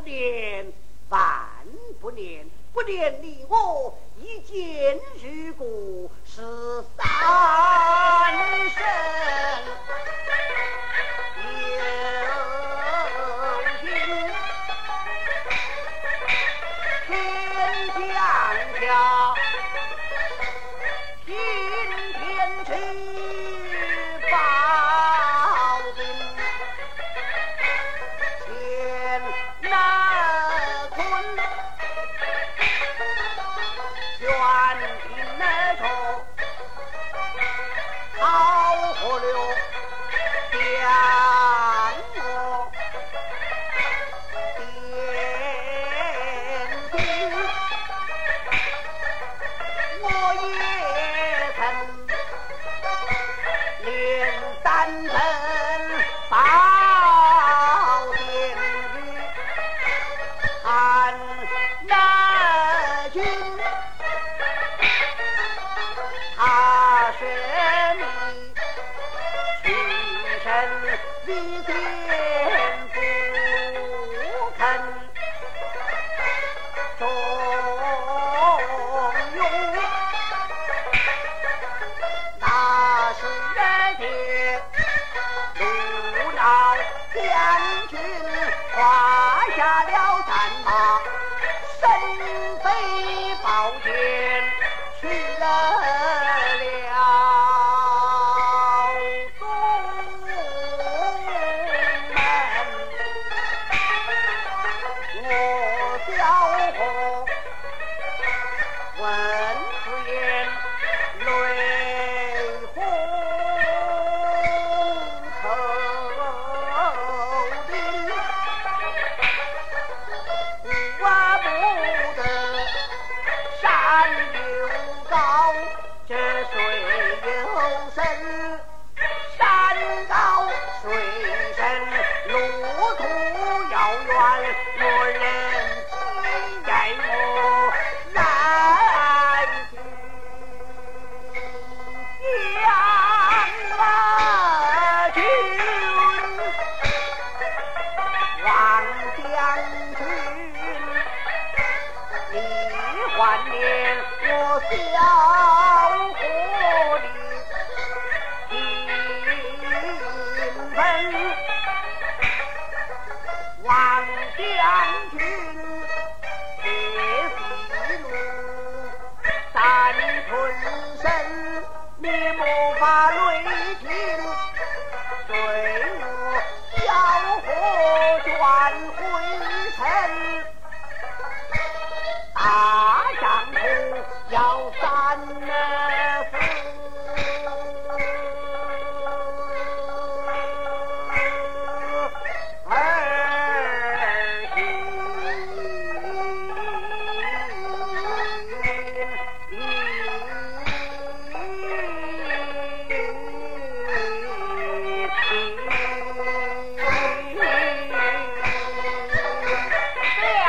念，万不念，不念你我一见如故是三生。天将降。一点不肯重用，那是人家不将军，跨下了战马，身背宝剑。年我笑